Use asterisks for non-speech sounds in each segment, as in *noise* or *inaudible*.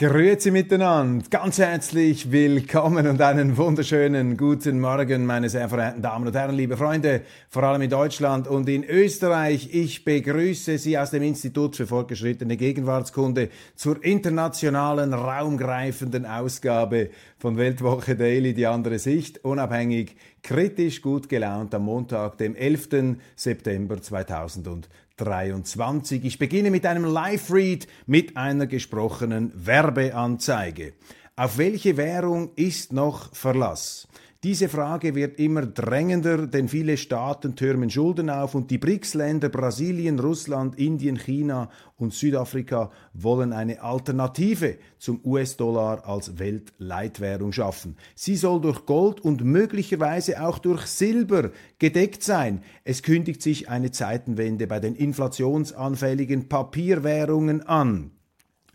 Grüezi miteinander, ganz herzlich willkommen und einen wunderschönen guten Morgen, meine sehr verehrten Damen und Herren, liebe Freunde, vor allem in Deutschland und in Österreich. Ich begrüße Sie aus dem Institut für fortgeschrittene Gegenwartskunde zur internationalen, raumgreifenden Ausgabe von Weltwoche Daily, die andere Sicht, unabhängig, kritisch, gut gelaunt am Montag, dem 11. September 2020. 23. Ich beginne mit einem Live-Read mit einer gesprochenen Werbeanzeige. Auf welche Währung ist noch Verlass? Diese Frage wird immer drängender, denn viele Staaten türmen Schulden auf und die BRICS-Länder Brasilien, Russland, Indien, China und Südafrika wollen eine Alternative zum US-Dollar als Weltleitwährung schaffen. Sie soll durch Gold und möglicherweise auch durch Silber gedeckt sein. Es kündigt sich eine Zeitenwende bei den inflationsanfälligen Papierwährungen an.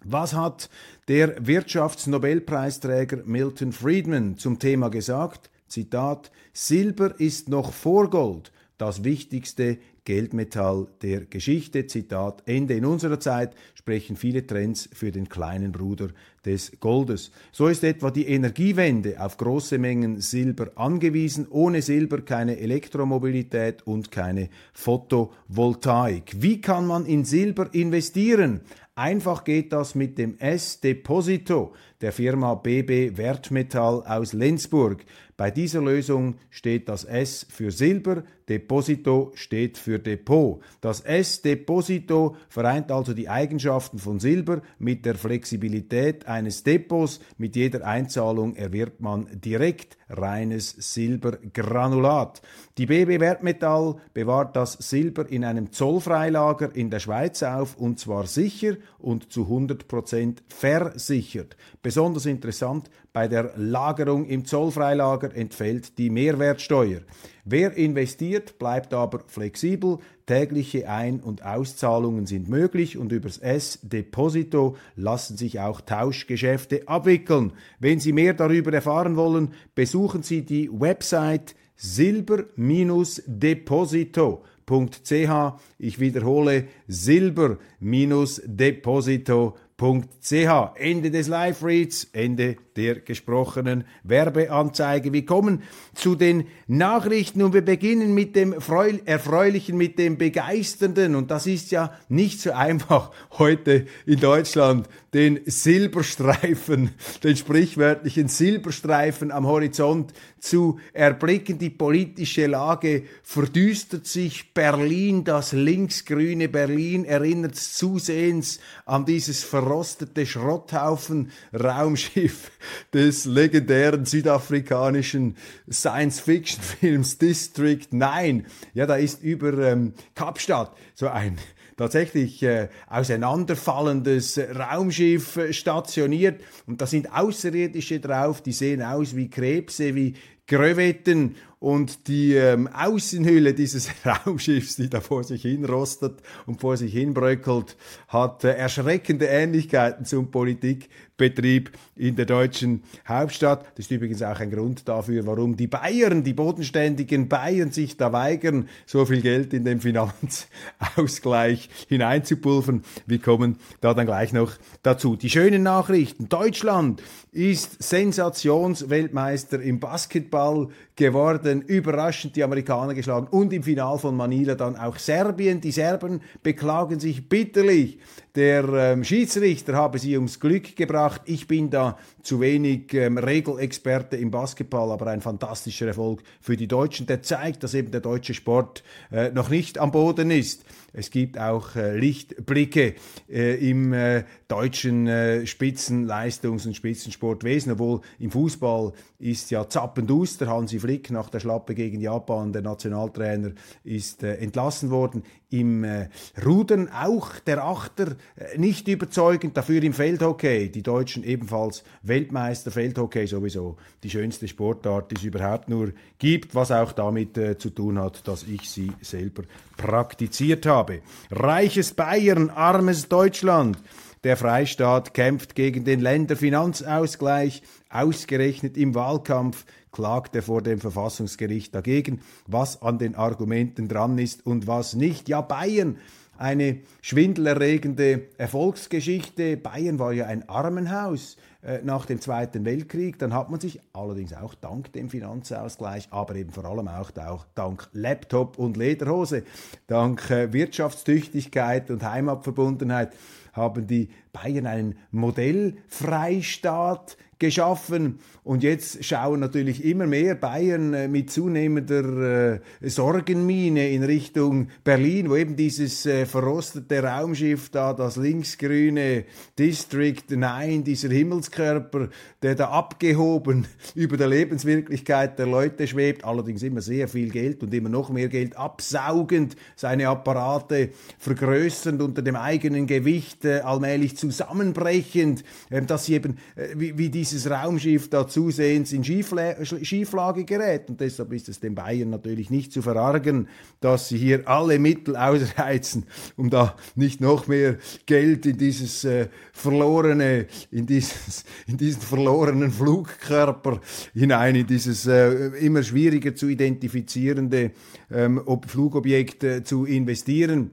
Was hat der Wirtschaftsnobelpreisträger Milton Friedman zum Thema gesagt? Zitat, Silber ist noch vor Gold das wichtigste Geldmetall der Geschichte. Zitat Ende. In unserer Zeit sprechen viele Trends für den kleinen Bruder des Goldes. So ist etwa die Energiewende auf große Mengen Silber angewiesen. Ohne Silber keine Elektromobilität und keine Photovoltaik. Wie kann man in Silber investieren? Einfach geht das mit dem S-Deposito der Firma BB Wertmetall aus Lenzburg. Bei dieser Lösung steht das S für Silber, Deposito steht für Depot. Das S-Deposito vereint also die Eigenschaften von Silber mit der Flexibilität eines Depots. Mit jeder Einzahlung erwirbt man direkt reines Silbergranulat. Die BB Wertmetall bewahrt das Silber in einem Zollfreilager in der Schweiz auf und zwar sicher und zu 100% versichert. Besonders interessant, bei der Lagerung im Zollfreilager entfällt die Mehrwertsteuer. Wer investiert, bleibt aber flexibel. Tägliche Ein- und Auszahlungen sind möglich und übers S-Deposito lassen sich auch Tauschgeschäfte abwickeln. Wenn Sie mehr darüber erfahren wollen, besuchen Sie die Website silber-deposito.ch. Ich wiederhole silber-deposito.ch www.ch. Ende des Live-Reads, Ende der gesprochenen Werbeanzeige. Wir kommen zu den Nachrichten und wir beginnen mit dem Erfreulichen, mit dem Begeisternden. Und das ist ja nicht so einfach *laughs* heute in Deutschland, den Silberstreifen, den sprichwörtlichen Silberstreifen am Horizont zu erblicken. Die politische Lage verdüstert sich. Berlin, das linksgrüne Berlin, erinnert zusehends an dieses verrostete Schrotthaufen Raumschiff des legendären südafrikanischen Science-Fiction-Films District 9. Ja, da ist über ähm, Kapstadt so ein tatsächlich äh, auseinanderfallendes Raumschiff äh, stationiert und da sind Außerirdische drauf, die sehen aus wie Krebse, wie Krevetten und die ähm, Außenhülle dieses *laughs* Raumschiffs, die da vor sich hin rostet und vor sich hin bröckelt, hat äh, erschreckende Ähnlichkeiten zum Politikbetrieb in der deutschen Hauptstadt. Das ist übrigens auch ein Grund dafür, warum die Bayern, die bodenständigen Bayern sich da weigern, so viel Geld in den Finanzausgleich hineinzupulvern. Wir kommen da dann gleich noch dazu. Die schönen Nachrichten. Deutschland ist Sensationsweltmeister im Basketball geworden, überraschend die Amerikaner geschlagen und im Final von Manila dann auch Serbien. Die Serben beklagen sich bitterlich. Der ähm, Schiedsrichter habe sie ums Glück gebracht. Ich bin da zu wenig ähm, Regelexperte im Basketball, aber ein fantastischer Erfolg für die Deutschen. Der zeigt, dass eben der deutsche Sport äh, noch nicht am Boden ist. Es gibt auch äh, Lichtblicke äh, im äh, deutschen äh, Spitzenleistungs- und Spitzensportwesen, obwohl im Fußball ist ja zappenduster. Hansi Flick nach der Schlappe gegen Japan, der Nationaltrainer, ist äh, entlassen worden. Im äh, Rudern auch der Achter nicht überzeugend, dafür im Feldhockey. Die Deutschen ebenfalls Weltmeister, Feldhockey sowieso die schönste Sportart, die es überhaupt nur gibt, was auch damit zu tun hat, dass ich sie selber praktiziert habe. Reiches Bayern, armes Deutschland. Der Freistaat kämpft gegen den Länderfinanzausgleich. Ausgerechnet im Wahlkampf klagt er vor dem Verfassungsgericht dagegen, was an den Argumenten dran ist und was nicht. Ja, Bayern, eine schwindelerregende Erfolgsgeschichte. Bayern war ja ein Armenhaus. Äh, nach dem Zweiten Weltkrieg. Dann hat man sich allerdings auch dank dem Finanzausgleich, aber eben vor allem auch, auch dank Laptop und Lederhose, dank äh, Wirtschaftstüchtigkeit und Heimatverbundenheit haben die Bayern einen Modellfreistaat geschaffen. Und jetzt schauen natürlich immer mehr Bayern äh, mit zunehmender äh, Sorgenmine in Richtung Berlin, wo eben dieses äh, verrostete Raumschiff da, das linksgrüne District 9, dieser Himmelskörper, der da abgehoben *laughs* über der Lebenswirklichkeit der Leute schwebt, allerdings immer sehr viel Geld und immer noch mehr Geld absaugend, seine Apparate vergrößernd unter dem eigenen Gewicht äh, allmählich zusammenbrechend, äh, dass sie eben äh, wie, dieses Raumschiff da zusehends in Schiefla Schieflage gerät. Und deshalb ist es den Bayern natürlich nicht zu verargen, dass sie hier alle Mittel ausreizen, um da nicht noch mehr Geld in dieses äh, verlorene, in, dieses, in diesen verlorenen Flugkörper hinein, in dieses äh, immer schwieriger zu identifizierende ähm, Flugobjekt zu investieren.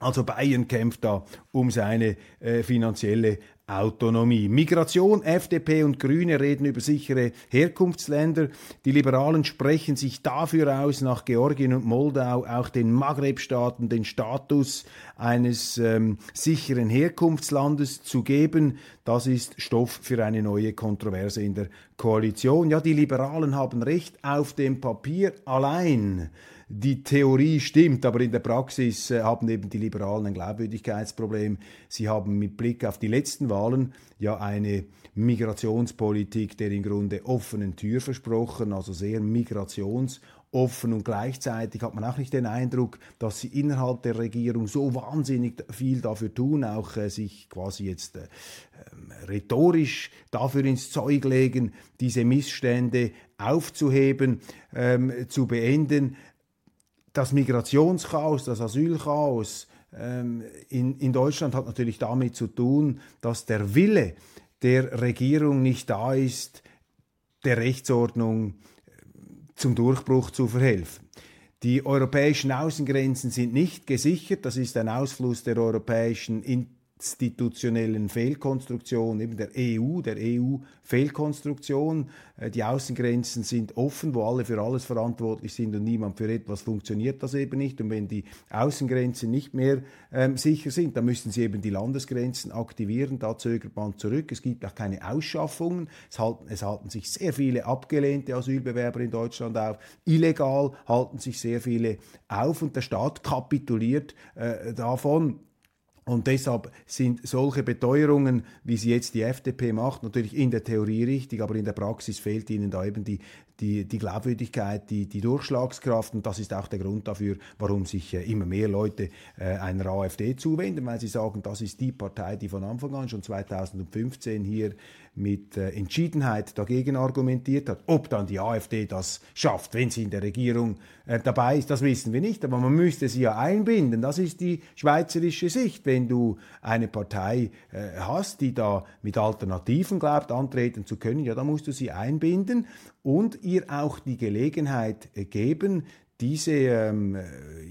Also Bayern kämpft da um seine äh, finanzielle Autonomie. Migration, FDP und Grüne reden über sichere Herkunftsländer. Die Liberalen sprechen sich dafür aus, nach Georgien und Moldau auch den Maghreb-Staaten den Status eines ähm, sicheren Herkunftslandes zu geben. Das ist Stoff für eine neue Kontroverse in der Koalition. Ja, die Liberalen haben recht auf dem Papier allein die Theorie stimmt, aber in der Praxis äh, haben eben die Liberalen ein Glaubwürdigkeitsproblem. Sie haben mit Blick auf die letzten Wahlen ja eine Migrationspolitik der im Grunde offenen Tür versprochen, also sehr migrationsoffen und gleichzeitig hat man auch nicht den Eindruck, dass sie innerhalb der Regierung so wahnsinnig viel dafür tun, auch äh, sich quasi jetzt äh, ähm, rhetorisch dafür ins Zeug legen, diese Missstände aufzuheben, ähm, zu beenden das Migrationschaos, das Asylchaos ähm, in, in Deutschland hat natürlich damit zu tun, dass der Wille der Regierung nicht da ist, der Rechtsordnung äh, zum Durchbruch zu verhelfen. Die europäischen Außengrenzen sind nicht gesichert. Das ist ein Ausfluss der europäischen institutionellen Fehlkonstruktion, eben der EU, der EU-Fehlkonstruktion. Äh, die Außengrenzen sind offen, wo alle für alles verantwortlich sind und niemand für etwas funktioniert das eben nicht. Und wenn die Außengrenzen nicht mehr ähm, sicher sind, dann müssen sie eben die Landesgrenzen aktivieren. Da zögert man zurück. Es gibt auch keine Ausschaffungen. Es halten, es halten sich sehr viele abgelehnte Asylbewerber in Deutschland auf. Illegal halten sich sehr viele auf und der Staat kapituliert äh, davon. Und deshalb sind solche Beteuerungen, wie sie jetzt die FDP macht, natürlich in der Theorie richtig, aber in der Praxis fehlt ihnen da eben die, die, die Glaubwürdigkeit, die, die Durchschlagskraft. Und das ist auch der Grund dafür, warum sich äh, immer mehr Leute äh, einer AfD zuwenden, weil sie sagen, das ist die Partei, die von Anfang an schon 2015 hier mit äh, Entschiedenheit dagegen argumentiert hat. Ob dann die AfD das schafft, wenn sie in der Regierung äh, dabei ist, das wissen wir nicht. Aber man müsste sie ja einbinden. Das ist die schweizerische Sicht. Wenn du eine Partei äh, hast, die da mit Alternativen glaubt, antreten zu können, ja, dann musst du sie einbinden und ihr auch die Gelegenheit äh, geben, diese ähm,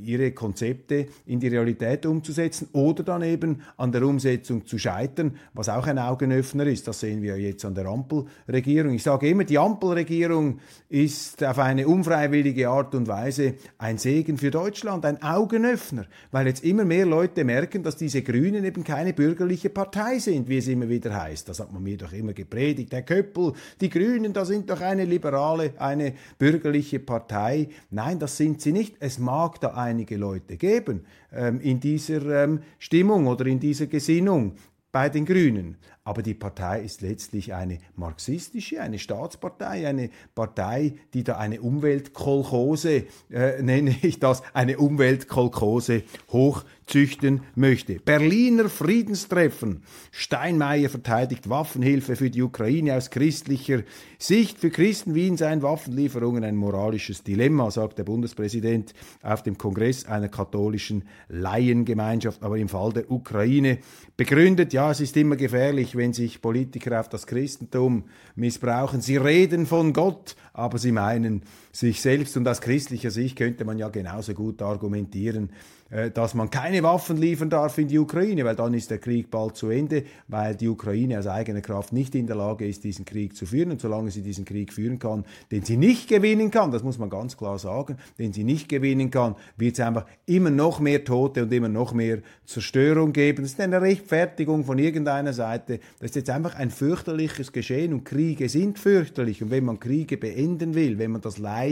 ihre Konzepte in die Realität umzusetzen oder dann eben an der Umsetzung zu scheitern, was auch ein Augenöffner ist. Das sehen wir jetzt an der Ampelregierung. Ich sage immer, die Ampelregierung ist auf eine unfreiwillige Art und Weise ein Segen für Deutschland, ein Augenöffner, weil jetzt immer mehr Leute merken, dass diese Grünen eben keine bürgerliche Partei sind, wie es immer wieder heißt. Das hat man mir doch immer gepredigt. Herr Köppel, die Grünen, da sind doch eine liberale, eine bürgerliche Partei. Nein, das sind sie nicht. Es mag da einige Leute geben ähm, in dieser ähm, Stimmung oder in dieser Gesinnung bei den Grünen. Aber die Partei ist letztlich eine marxistische, eine Staatspartei, eine Partei, die da eine Umweltkolchose, äh, *laughs* nenne ich das, eine Umweltkolchose hochzüchten möchte. Berliner Friedenstreffen. Steinmeier verteidigt Waffenhilfe für die Ukraine aus christlicher Sicht. Für Christen Wien seien Waffenlieferungen ein moralisches Dilemma, sagt der Bundespräsident auf dem Kongress einer katholischen Laiengemeinschaft. Aber im Fall der Ukraine begründet, ja, es ist immer gefährlich, wenn sich Politiker auf das Christentum missbrauchen. Sie reden von Gott, aber sie meinen sich selbst. Und aus christlicher Sicht könnte man ja genauso gut argumentieren, äh, dass man keine Waffen liefern darf in die Ukraine, weil dann ist der Krieg bald zu Ende, weil die Ukraine aus eigener Kraft nicht in der Lage ist, diesen Krieg zu führen. Und solange sie diesen Krieg führen kann, den sie nicht gewinnen kann, das muss man ganz klar sagen, den sie nicht gewinnen kann, wird es einfach immer noch mehr Tote und immer noch mehr Zerstörung geben. Das ist eine Rechtfertigung von irgendeiner Seite. Das ist jetzt einfach ein fürchterliches Geschehen und Kriege sind fürchterlich. Und wenn man Kriege beenden will, wenn man das Leid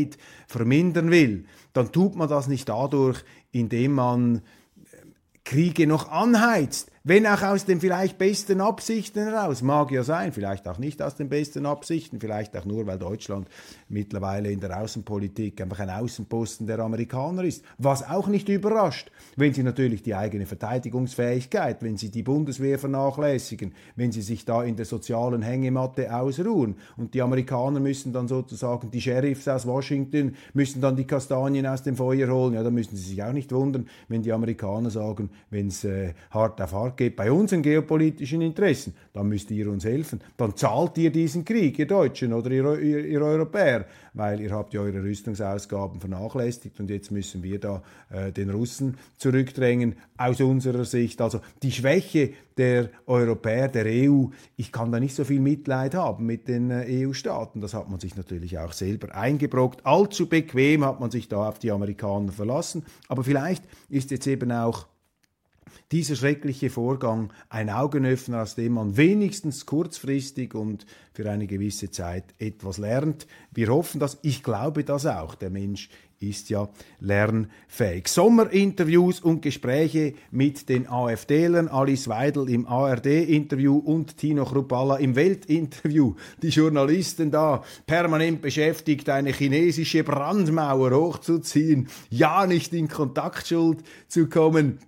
vermindern will, dann tut man das nicht dadurch, indem man äh, Kriege noch anheizt, wenn auch aus den vielleicht besten Absichten heraus, mag ja sein, vielleicht auch nicht aus den besten Absichten, vielleicht auch nur, weil Deutschland mittlerweile in der Außenpolitik einfach ein Außenposten der Amerikaner ist, was auch nicht überrascht, wenn sie natürlich die eigene Verteidigungsfähigkeit, wenn sie die Bundeswehr vernachlässigen, wenn sie sich da in der sozialen Hängematte ausruhen. Und die Amerikaner müssen dann sozusagen, die Sheriffs aus Washington müssen dann die Kastanien aus dem Feuer holen, ja, da müssen sie sich auch nicht wundern, wenn die Amerikaner sagen, wenn es äh, hart auf hart geht bei unseren geopolitischen Interessen, dann müsst ihr uns helfen. Dann zahlt ihr diesen Krieg, ihr Deutschen oder ihr, ihr, ihr Europäer, weil ihr habt ja eure Rüstungsausgaben vernachlässigt und jetzt müssen wir da äh, den Russen zurückdrängen aus unserer Sicht. Also die Schwäche der Europäer, der EU, ich kann da nicht so viel Mitleid haben mit den äh, EU-Staaten. Das hat man sich natürlich auch selber eingebrockt. Allzu bequem hat man sich da auf die Amerikaner verlassen. Aber vielleicht ist jetzt eben auch dieser schreckliche Vorgang ein Augenöffner, aus dem man wenigstens kurzfristig und für eine gewisse Zeit etwas lernt. Wir hoffen das, ich glaube das auch. Der Mensch ist ja lernfähig. Sommerinterviews und Gespräche mit den AfDlern, Alice Weidel im ARD-Interview und Tino Chrupalla im Weltinterview. Die Journalisten da permanent beschäftigt, eine chinesische Brandmauer hochzuziehen, ja nicht in Kontaktschuld zu kommen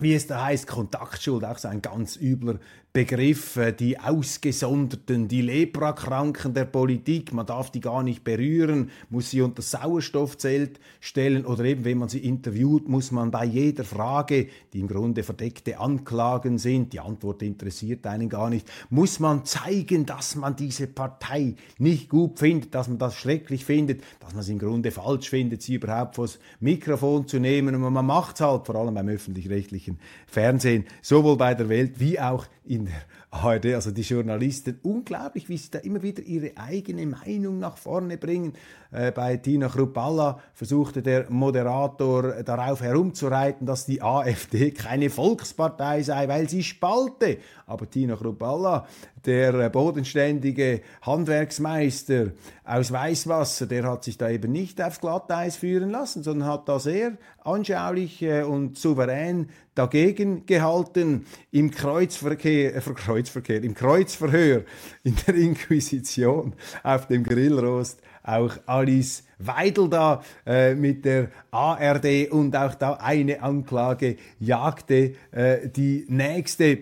wie es da heißt, Kontaktschuld, auch so ein ganz übler Begriff, die Ausgesonderten, die Leprakranken der Politik, man darf die gar nicht berühren, muss sie unter Sauerstoffzelt stellen oder eben, wenn man sie interviewt, muss man bei jeder Frage, die im Grunde verdeckte Anklagen sind, die Antwort interessiert einen gar nicht, muss man zeigen, dass man diese Partei nicht gut findet, dass man das schrecklich findet, dass man es im Grunde falsch findet, sie überhaupt vors Mikrofon zu nehmen. Und man macht es halt, vor allem beim öffentlich-rechtlichen Fernsehen, sowohl bei der Welt wie auch in der ARD, also die Journalisten, unglaublich, wie sie da immer wieder ihre eigene Meinung nach vorne bringen. Äh, bei Tina Chrupalla versuchte der Moderator darauf herumzureiten, dass die AfD keine Volkspartei sei, weil sie spalte. Aber Tina Chrupalla, der bodenständige Handwerksmeister aus Weißwasser, der hat sich da eben nicht aufs Glatteis führen lassen, sondern hat da sehr anschaulich äh, und souverän dagegen gehalten im Kreuzverkehr, äh, Kreuzverkehr, im Kreuzverhör in der Inquisition auf dem Grillrost auch Alice Weidel da äh, mit der ARD und auch da eine Anklage jagte äh, die nächste.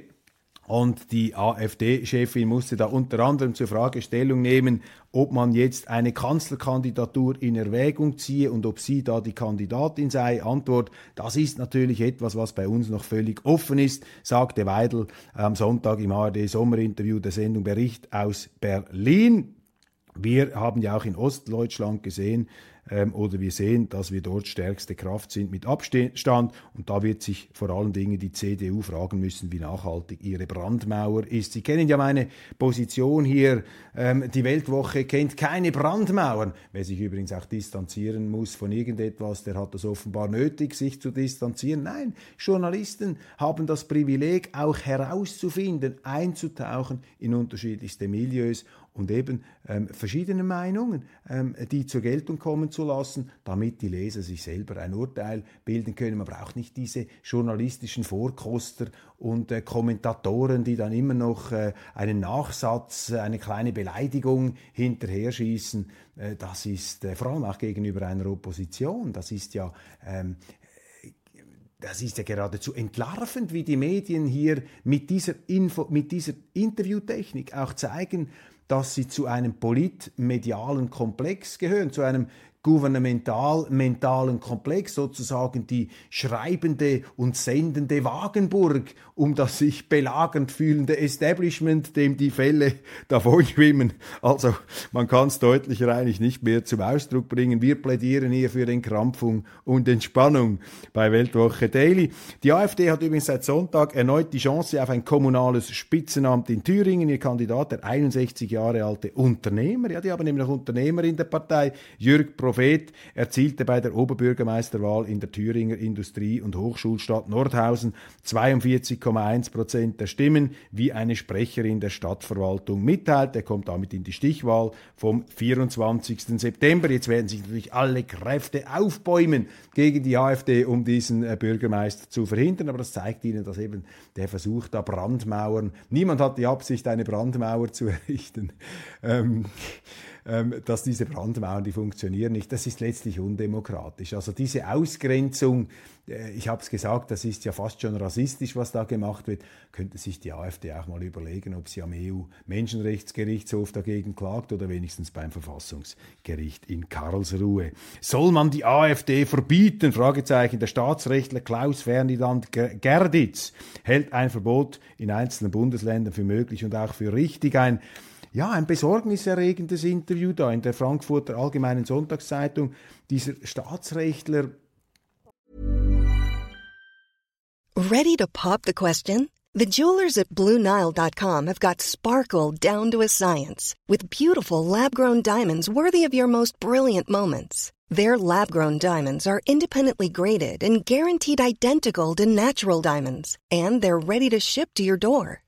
Und die AfD-Chefin musste da unter anderem zur Fragestellung nehmen, ob man jetzt eine Kanzlerkandidatur in Erwägung ziehe und ob sie da die Kandidatin sei. Antwort, das ist natürlich etwas, was bei uns noch völlig offen ist, sagte Weidel am Sonntag im ARD-Sommerinterview der Sendung Bericht aus Berlin. Wir haben ja auch in Ostdeutschland gesehen, ähm, oder wir sehen, dass wir dort stärkste Kraft sind mit Abstand. Und da wird sich vor allen Dingen die CDU fragen müssen, wie nachhaltig ihre Brandmauer ist. Sie kennen ja meine Position hier. Ähm, die Weltwoche kennt keine Brandmauern. Wer sich übrigens auch distanzieren muss von irgendetwas, der hat das offenbar nötig, sich zu distanzieren. Nein, Journalisten haben das Privileg, auch herauszufinden, einzutauchen in unterschiedlichste Milieus und eben ähm, verschiedene Meinungen, ähm, die zur Geltung kommen zu lassen, damit die Leser sich selber ein Urteil bilden können. Man braucht nicht diese journalistischen Vorkoster und äh, Kommentatoren, die dann immer noch äh, einen Nachsatz, äh, eine kleine Beleidigung hinterher schießen. Äh, das ist äh, vor allem auch gegenüber einer Opposition, das ist ja ähm, das ist ja geradezu entlarvend, wie die Medien hier mit dieser, Info, mit dieser Interviewtechnik auch zeigen, dass sie zu einem politmedialen Komplex gehören, zu einem gouvernemental-mentalen Komplex, sozusagen die schreibende und sendende Wagenburg, um das sich belagernd fühlende Establishment, dem die Fälle *laughs* davonschwimmen. Also man kann es deutlicher eigentlich nicht mehr zum Ausdruck bringen. Wir plädieren hier für Entkrampfung und Entspannung bei Weltwoche Daily. Die AfD hat übrigens seit Sonntag erneut die Chance auf ein kommunales Spitzenamt in Thüringen. Ihr Kandidat, der 61 Jahre alte Unternehmer, ja, die haben nämlich noch Unternehmer in der Partei, Jürg Pro Prophet erzielte bei der Oberbürgermeisterwahl in der Thüringer Industrie- und Hochschulstadt Nordhausen 42,1 Prozent der Stimmen, wie eine Sprecherin der Stadtverwaltung mitteilt. Er kommt damit in die Stichwahl vom 24. September. Jetzt werden sich natürlich alle Kräfte aufbäumen gegen die AfD, um diesen äh, Bürgermeister zu verhindern. Aber das zeigt Ihnen, dass eben der Versuch da Brandmauern, niemand hat die Absicht, eine Brandmauer zu errichten. Ähm, ähm, dass diese Brandmauern, die funktionieren nicht, das ist letztlich undemokratisch. Also diese Ausgrenzung, äh, ich habe es gesagt, das ist ja fast schon rassistisch, was da gemacht wird, könnte sich die AfD auch mal überlegen, ob sie am EU-Menschenrechtsgerichtshof dagegen klagt oder wenigstens beim Verfassungsgericht in Karlsruhe. Soll man die AfD verbieten? Fragezeichen. Der Staatsrechtler Klaus Ferdinand Gerditz hält ein Verbot in einzelnen Bundesländern für möglich und auch für richtig ein ja, ein besorgniserregendes Interview da in der Frankfurter Allgemeinen Sonntagszeitung. Dieser Staatsrechtler. Ready to pop the question? The jewelers at BlueNile.com have got sparkle down to a science with beautiful lab-grown diamonds worthy of your most brilliant moments. Their lab-grown diamonds are independently graded and guaranteed identical to natural diamonds, and they're ready to ship to your door.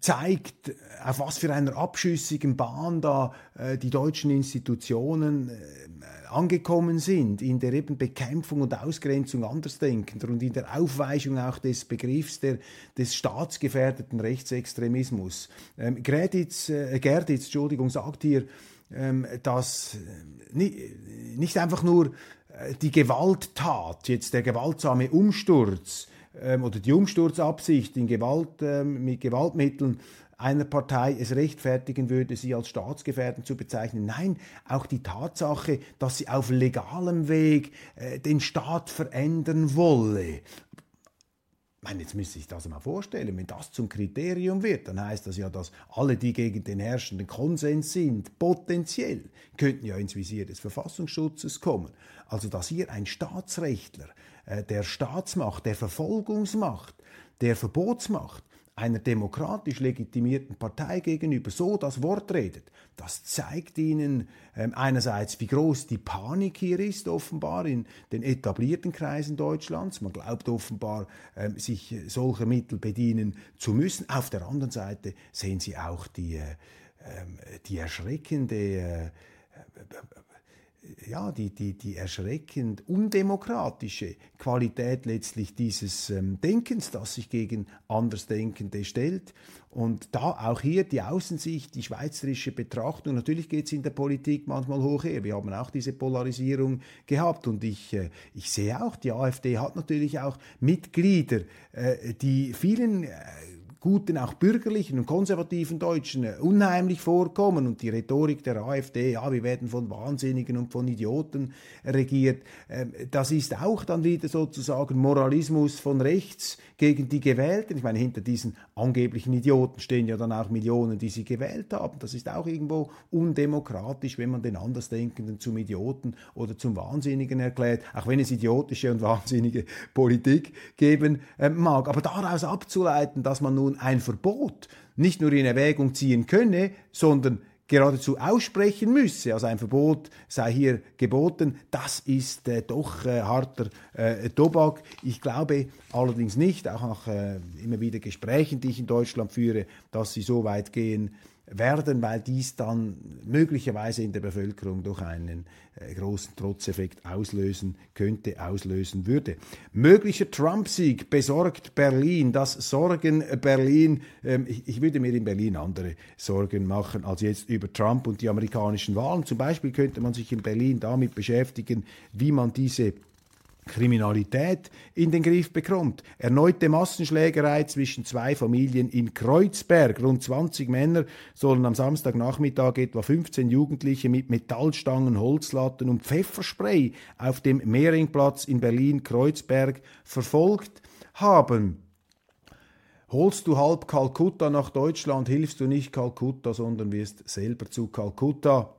Zeigt, auf was für einer abschüssigen Bahn da äh, die deutschen Institutionen äh, angekommen sind in der eben Bekämpfung und Ausgrenzung Andersdenkender und in der Aufweichung auch des Begriffs der, des staatsgefährdeten Rechtsextremismus. Ähm, Gerditz, äh, Gerditz Entschuldigung, sagt hier, ähm, dass äh, nicht, nicht einfach nur äh, die Gewalttat, jetzt der gewaltsame Umsturz ähm, oder die Umsturzabsicht in Gewalt, ähm, mit Gewaltmitteln einer Partei es rechtfertigen würde, sie als staatsgefährdend zu bezeichnen. Nein, auch die Tatsache, dass sie auf legalem Weg äh, den Staat verändern wolle. Meine, jetzt müsste ich das mal vorstellen, wenn das zum Kriterium wird, dann heißt das ja, dass alle, die gegen den herrschenden Konsens sind, potenziell könnten ja ins Visier des Verfassungsschutzes kommen. Also dass hier ein Staatsrechtler äh, der Staatsmacht, der Verfolgungsmacht, der Verbotsmacht einer demokratisch legitimierten Partei gegenüber so das Wort redet, das zeigt ihnen ähm, einerseits, wie groß die Panik hier ist, offenbar in den etablierten Kreisen Deutschlands. Man glaubt offenbar, ähm, sich solcher Mittel bedienen zu müssen. Auf der anderen Seite sehen sie auch die, äh, ähm, die erschreckende äh, ja, die, die, die erschreckend undemokratische Qualität letztlich dieses ähm, Denkens, das sich gegen Andersdenkende stellt. Und da auch hier die Außensicht, die schweizerische Betrachtung. Natürlich geht es in der Politik manchmal hoch her. Wir haben auch diese Polarisierung gehabt. Und ich, äh, ich sehe auch, die AfD hat natürlich auch Mitglieder, äh, die vielen äh, guten, auch bürgerlichen und konservativen Deutschen äh, unheimlich vorkommen und die Rhetorik der AfD, ja, wir werden von Wahnsinnigen und von Idioten regiert, ähm, das ist auch dann wieder sozusagen Moralismus von rechts gegen die Gewählten. Ich meine, hinter diesen angeblichen Idioten stehen ja dann auch Millionen, die sie gewählt haben. Das ist auch irgendwo undemokratisch, wenn man den Andersdenkenden zum Idioten oder zum Wahnsinnigen erklärt, auch wenn es idiotische und *laughs* wahnsinnige Politik geben äh, mag. Aber daraus abzuleiten, dass man nun ein Verbot nicht nur in Erwägung ziehen könne, sondern geradezu aussprechen müsse, also ein Verbot sei hier geboten, das ist äh, doch äh, harter äh, Tobak. Ich glaube allerdings nicht, auch nach äh, immer wieder Gesprächen, die ich in Deutschland führe, dass sie so weit gehen werden, weil dies dann möglicherweise in der Bevölkerung doch einen äh, großen Trotzeffekt auslösen könnte, auslösen würde. Möglicher Trump-Sieg besorgt Berlin, das Sorgen Berlin. Ähm, ich, ich, würde mir in Berlin andere Sorgen machen als jetzt über Trump und die amerikanischen Wahlen. Zum Beispiel könnte man sich in Berlin damit beschäftigen, wie man diese Kriminalität in den Griff bekommt. Erneute Massenschlägerei zwischen zwei Familien in Kreuzberg. Rund 20 Männer sollen am Samstagnachmittag etwa 15 Jugendliche mit Metallstangen, Holzlatten und Pfefferspray auf dem Mehringplatz in Berlin-Kreuzberg verfolgt haben. Holst du halb Kalkutta nach Deutschland, hilfst du nicht Kalkutta, sondern wirst selber zu Kalkutta.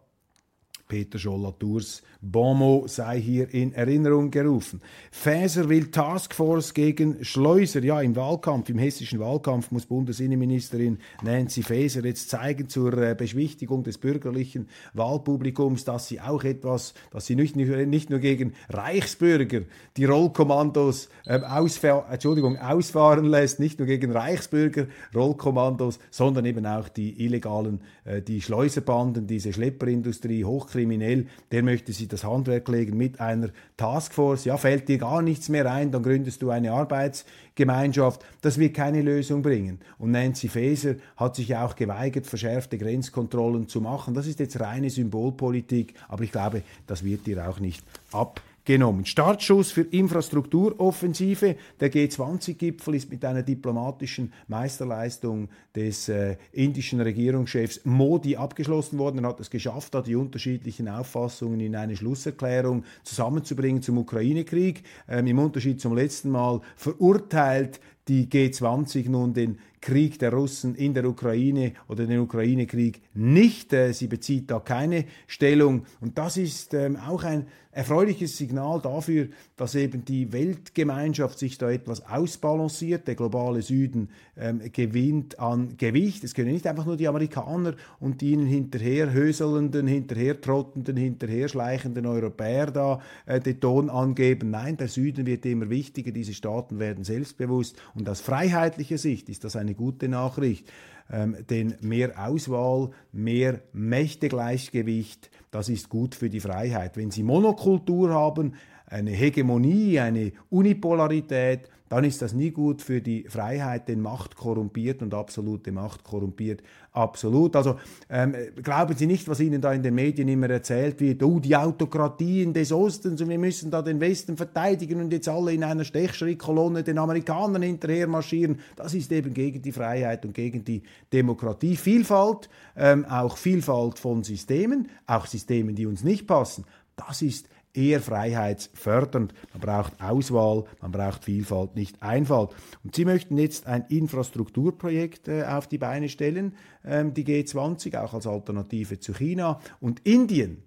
Peter Scholl-Latours Bonmot sei hier in Erinnerung gerufen. Faeser will Taskforce gegen Schleuser. Ja, im Wahlkampf, im hessischen Wahlkampf muss Bundesinnenministerin Nancy Faeser jetzt zeigen zur äh, Beschwichtigung des bürgerlichen Wahlpublikums, dass sie auch etwas, dass sie nicht, nicht nur gegen Reichsbürger die Rollkommandos äh, ausfahr, Entschuldigung, ausfahren lässt, nicht nur gegen Reichsbürger Rollkommandos, sondern eben auch die illegalen, äh, die Schleuserbanden, diese Schlepperindustrie, hochkriminell, der möchte sie das Handwerk legen mit einer Taskforce. Ja, fällt dir gar nichts mehr ein, dann gründest du eine Arbeitsgemeinschaft. Das wird keine Lösung bringen. Und Nancy Faeser hat sich auch geweigert, verschärfte Grenzkontrollen zu machen. Das ist jetzt reine Symbolpolitik, aber ich glaube, das wird ihr auch nicht ab genommen. Startschuss für Infrastrukturoffensive. Der G20-Gipfel ist mit einer diplomatischen Meisterleistung des äh, indischen Regierungschefs Modi abgeschlossen worden. Er hat es geschafft, da die unterschiedlichen Auffassungen in eine Schlusserklärung zusammenzubringen zum Ukraine-Krieg. Ähm, Im Unterschied zum letzten Mal verurteilt die G20 nun den Krieg der Russen in der Ukraine oder den Ukraine-Krieg nicht. Äh, sie bezieht da keine Stellung. Und das ist ähm, auch ein erfreuliches Signal dafür, dass eben die Weltgemeinschaft sich da etwas ausbalanciert. Der globale Süden ähm, gewinnt an Gewicht. Es können nicht einfach nur die Amerikaner und die ihnen hinterher höselnden, hinterher trottenden, hinterher schleichenden Europäer da äh, den Ton angeben. Nein, der Süden wird immer wichtiger. Diese Staaten werden selbstbewusst. Und aus freiheitlicher Sicht ist das eine gute Nachricht. Ähm, denn mehr Auswahl, mehr Mächtegleichgewicht, das ist gut für die Freiheit. Wenn Sie Monokultur haben, eine Hegemonie, eine Unipolarität, dann ist das nie gut für die Freiheit, denn Macht korrumpiert und absolute Macht korrumpiert absolut. Also ähm, glauben Sie nicht, was Ihnen da in den Medien immer erzählt wird, oh, die Autokratien des Ostens und wir müssen da den Westen verteidigen und jetzt alle in einer Stechschrittkolonne den Amerikanern hinterher marschieren. Das ist eben gegen die Freiheit und gegen die Demokratie. Vielfalt, ähm, auch Vielfalt von Systemen, auch Systemen, die uns nicht passen. Das ist eher freiheitsfördernd. Man braucht Auswahl, man braucht Vielfalt, nicht Einfalt. Und Sie möchten jetzt ein Infrastrukturprojekt äh, auf die Beine stellen, ähm, die G20, auch als Alternative zu China. Und Indien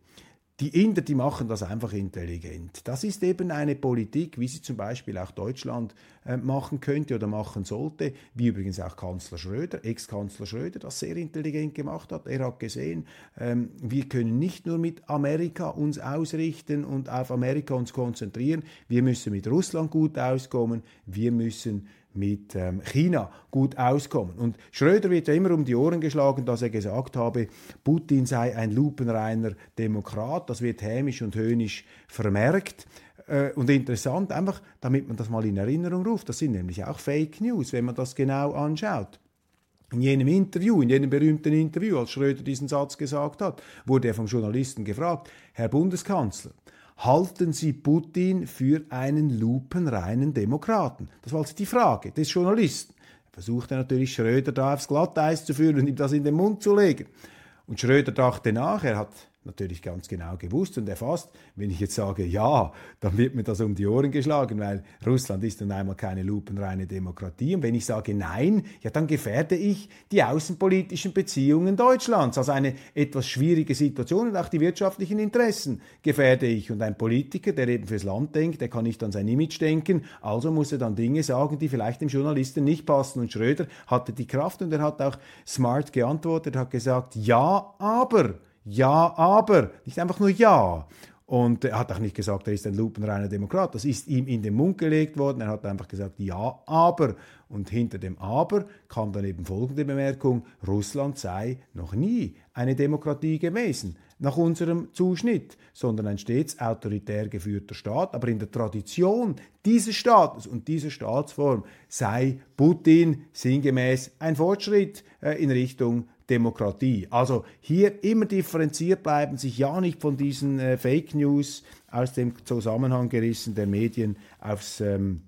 die Inder, die machen das einfach intelligent. Das ist eben eine Politik, wie sie zum Beispiel auch Deutschland äh, machen könnte oder machen sollte, wie übrigens auch Kanzler Schröder, Ex-Kanzler Schröder, das sehr intelligent gemacht hat. Er hat gesehen, ähm, wir können nicht nur mit Amerika uns ausrichten und auf Amerika uns konzentrieren, wir müssen mit Russland gut auskommen, wir müssen mit ähm, China gut auskommen. Und Schröder wird ja immer um die Ohren geschlagen, dass er gesagt habe, Putin sei ein lupenreiner Demokrat. Das wird hämisch und höhnisch vermerkt. Äh, und interessant, einfach damit man das mal in Erinnerung ruft. Das sind nämlich auch Fake News, wenn man das genau anschaut. In jenem Interview, in jenem berühmten Interview, als Schröder diesen Satz gesagt hat, wurde er vom Journalisten gefragt, Herr Bundeskanzler, halten Sie Putin für einen lupenreinen Demokraten? Das war also die Frage des Journalisten. Er versuchte natürlich Schröder da aufs Glatteis zu führen und ihm das in den Mund zu legen. Und Schröder dachte nach, er hat natürlich ganz genau gewusst und erfasst. Wenn ich jetzt sage ja, dann wird mir das um die Ohren geschlagen, weil Russland ist nun einmal keine lupenreine Demokratie. Und wenn ich sage nein, ja, dann gefährde ich die außenpolitischen Beziehungen Deutschlands. Also eine etwas schwierige Situation und auch die wirtschaftlichen Interessen gefährde ich. Und ein Politiker, der eben fürs Land denkt, der kann nicht an sein Image denken, also muss er dann Dinge sagen, die vielleicht dem Journalisten nicht passen. Und Schröder hatte die Kraft und er hat auch smart geantwortet, hat gesagt, ja, aber. Ja, aber, nicht einfach nur Ja. Und er hat auch nicht gesagt, er ist ein lupenreiner Demokrat. Das ist ihm in den Mund gelegt worden. Er hat einfach gesagt, ja, aber. Und hinter dem Aber kam dann eben folgende Bemerkung, Russland sei noch nie eine Demokratie gewesen, nach unserem Zuschnitt, sondern ein stets autoritär geführter Staat. Aber in der Tradition dieses Staates und dieser Staatsform sei Putin sinngemäß ein Fortschritt äh, in Richtung Demokratie. Also hier immer differenziert bleiben, sich ja nicht von diesen äh, Fake News aus dem Zusammenhang gerissen der Medien aufs ähm,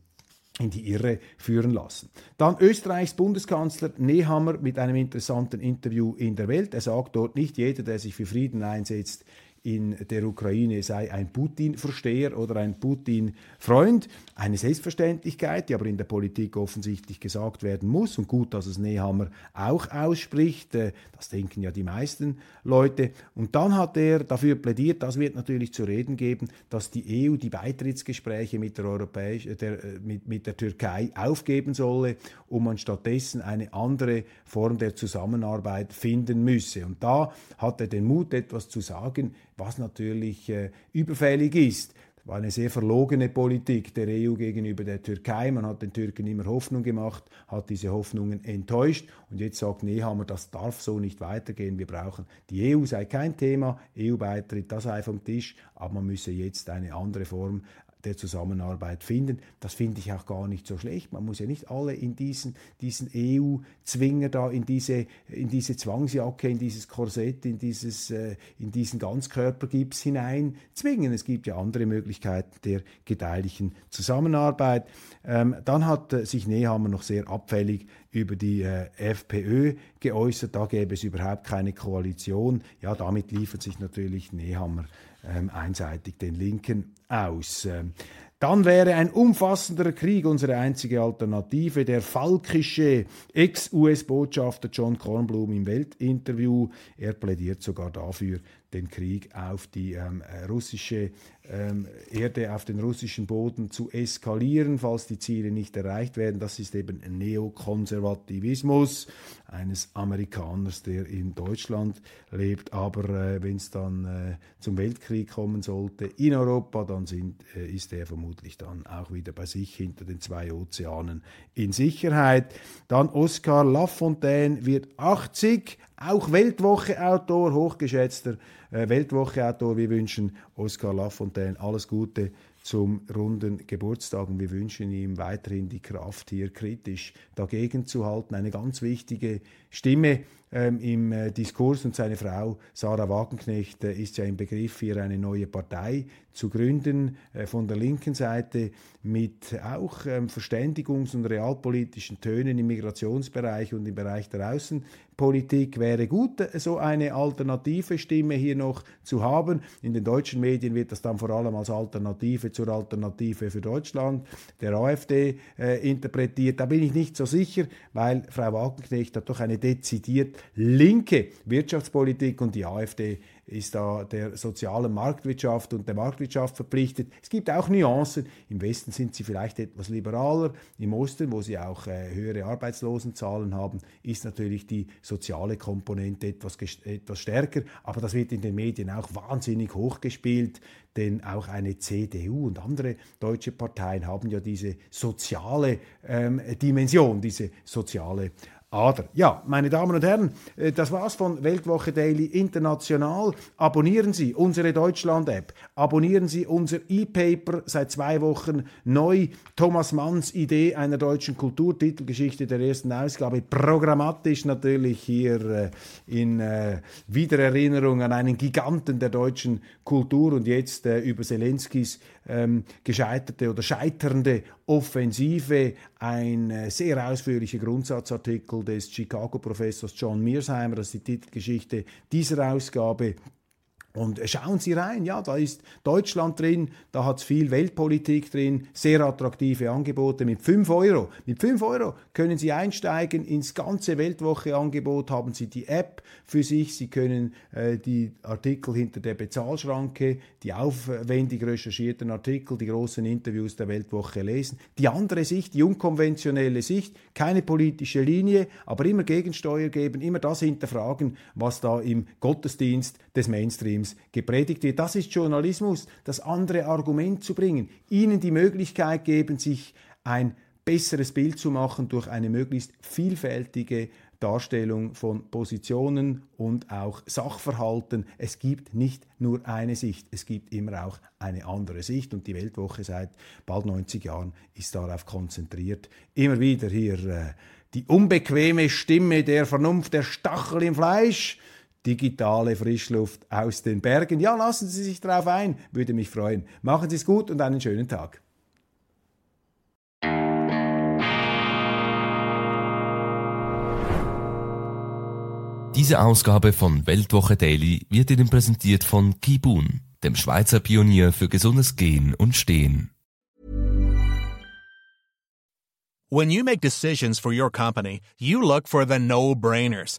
in die Irre führen lassen. Dann Österreichs Bundeskanzler Nehammer mit einem interessanten Interview in der Welt. Er sagt dort, nicht jeder, der sich für Frieden einsetzt, in der Ukraine sei ein Putin-Versteher oder ein Putin-Freund. Eine Selbstverständlichkeit, die aber in der Politik offensichtlich gesagt werden muss. Und gut, dass es Nehammer auch ausspricht. Äh, das denken ja die meisten Leute. Und dann hat er dafür plädiert, das wird natürlich zu reden geben, dass die EU die Beitrittsgespräche mit der, Europäisch, äh, der, äh, mit, mit der Türkei aufgeben solle, um man stattdessen eine andere Form der Zusammenarbeit finden müsse. Und da hat er den Mut, etwas zu sagen, was natürlich äh, überfällig ist. Das war eine sehr verlogene Politik der EU gegenüber der Türkei. Man hat den Türken immer Hoffnung gemacht, hat diese Hoffnungen enttäuscht und jetzt sagt Nehammer, das darf so nicht weitergehen. Wir brauchen die EU sei kein Thema, EU-Beitritt, das sei vom Tisch, aber man müsse jetzt eine andere Form der Zusammenarbeit finden. Das finde ich auch gar nicht so schlecht. Man muss ja nicht alle in diesen, diesen EU-Zwinger da, in diese, in diese Zwangsjacke, in dieses Korsett, in, dieses, äh, in diesen Ganzkörpergips hinein zwingen. Es gibt ja andere Möglichkeiten der gedeihlichen Zusammenarbeit. Ähm, dann hat äh, sich Nehammer noch sehr abfällig über die äh, FPÖ geäußert. Da gäbe es überhaupt keine Koalition. Ja, damit liefert sich natürlich Nehammer ähm, einseitig den Linken aus. Ähm, dann wäre ein umfassenderer Krieg unsere einzige Alternative. Der falkische Ex-US-Botschafter John Kornblum im Weltinterview, er plädiert sogar dafür, den Krieg auf die ähm, russische Erde, auf den russischen Boden zu eskalieren, falls die Ziele nicht erreicht werden. Das ist eben Neokonservativismus eines Amerikaners, der in Deutschland lebt. Aber äh, wenn es dann äh, zum Weltkrieg kommen sollte in Europa, dann sind, äh, ist er vermutlich dann auch wieder bei sich hinter den zwei Ozeanen in Sicherheit. Dann Oscar Lafontaine wird 80, auch Weltwoche-Autor, hochgeschätzter äh, Weltwoche-Autor. Wir wünschen Oscar Lafontaine alles Gute zum runden Geburtstag und wir wünschen ihm weiterhin die Kraft, hier kritisch dagegen zu halten. Eine ganz wichtige Stimme ähm, im äh, Diskurs und seine Frau Sarah Wagenknecht äh, ist ja im Begriff, hier eine neue Partei zu gründen äh, von der linken Seite mit auch ähm, Verständigungs- und realpolitischen Tönen im Migrationsbereich und im Bereich der Außenpolitik wäre gut, äh, so eine alternative Stimme hier noch zu haben. In den deutschen Medien wird das dann vor allem als Alternative zur Alternative für Deutschland der AfD äh, interpretiert. Da bin ich nicht so sicher, weil Frau Wagenknecht hat doch eine dezidiert linke Wirtschaftspolitik und die AfD ist da der sozialen Marktwirtschaft und der Marktwirtschaft verpflichtet. Es gibt auch Nuancen. Im Westen sind sie vielleicht etwas liberaler. Im Osten, wo sie auch äh, höhere Arbeitslosenzahlen haben, ist natürlich die soziale Komponente etwas, etwas stärker. Aber das wird in den Medien auch wahnsinnig hochgespielt denn auch eine CDU und andere deutsche Parteien haben ja diese soziale ähm, Dimension, diese soziale Ader. Ja, meine Damen und Herren, äh, das war's von Weltwoche Daily International. Abonnieren Sie unsere Deutschland-App. Abonnieren Sie unser E-Paper seit zwei Wochen neu. Thomas Manns Idee einer deutschen Kulturtitelgeschichte der ersten Ausgabe. Programmatisch natürlich hier äh, in äh, Wiedererinnerung an einen Giganten der deutschen Kultur und jetzt über Zelenskis ähm, gescheiterte oder scheiternde Offensive, ein äh, sehr ausführlicher Grundsatzartikel des Chicago-Professors John Mearsheimer, das ist die Titelgeschichte dieser Ausgabe. Und schauen Sie rein, ja, da ist Deutschland drin, da hat es viel Weltpolitik drin, sehr attraktive Angebote mit 5 Euro. Mit 5 Euro können Sie einsteigen ins ganze Weltwoche-Angebot, haben Sie die App für sich, Sie können äh, die Artikel hinter der Bezahlschranke, die aufwendig recherchierten Artikel, die großen Interviews der Weltwoche lesen. Die andere Sicht, die unkonventionelle Sicht, keine politische Linie, aber immer Gegensteuer geben, immer das hinterfragen, was da im Gottesdienst des Mainstreams Mainstreams gepredigt wird. Das ist Journalismus, das andere Argument zu bringen, ihnen die Möglichkeit geben, sich ein besseres Bild zu machen durch eine möglichst vielfältige Darstellung von Positionen und auch Sachverhalten. Es gibt nicht nur eine Sicht, es gibt immer auch eine andere Sicht und die Weltwoche seit bald 90 Jahren ist darauf konzentriert, immer wieder hier äh, die unbequeme Stimme der Vernunft, der Stachel im Fleisch, digitale Frischluft aus den Bergen. Ja, lassen Sie sich darauf ein, würde mich freuen. Machen Sie es gut und einen schönen Tag. Diese Ausgabe von Weltwoche Daily wird Ihnen präsentiert von Kibun, dem Schweizer Pionier für gesundes Gehen und Stehen. When you make decisions for your company, you look for the no-brainers.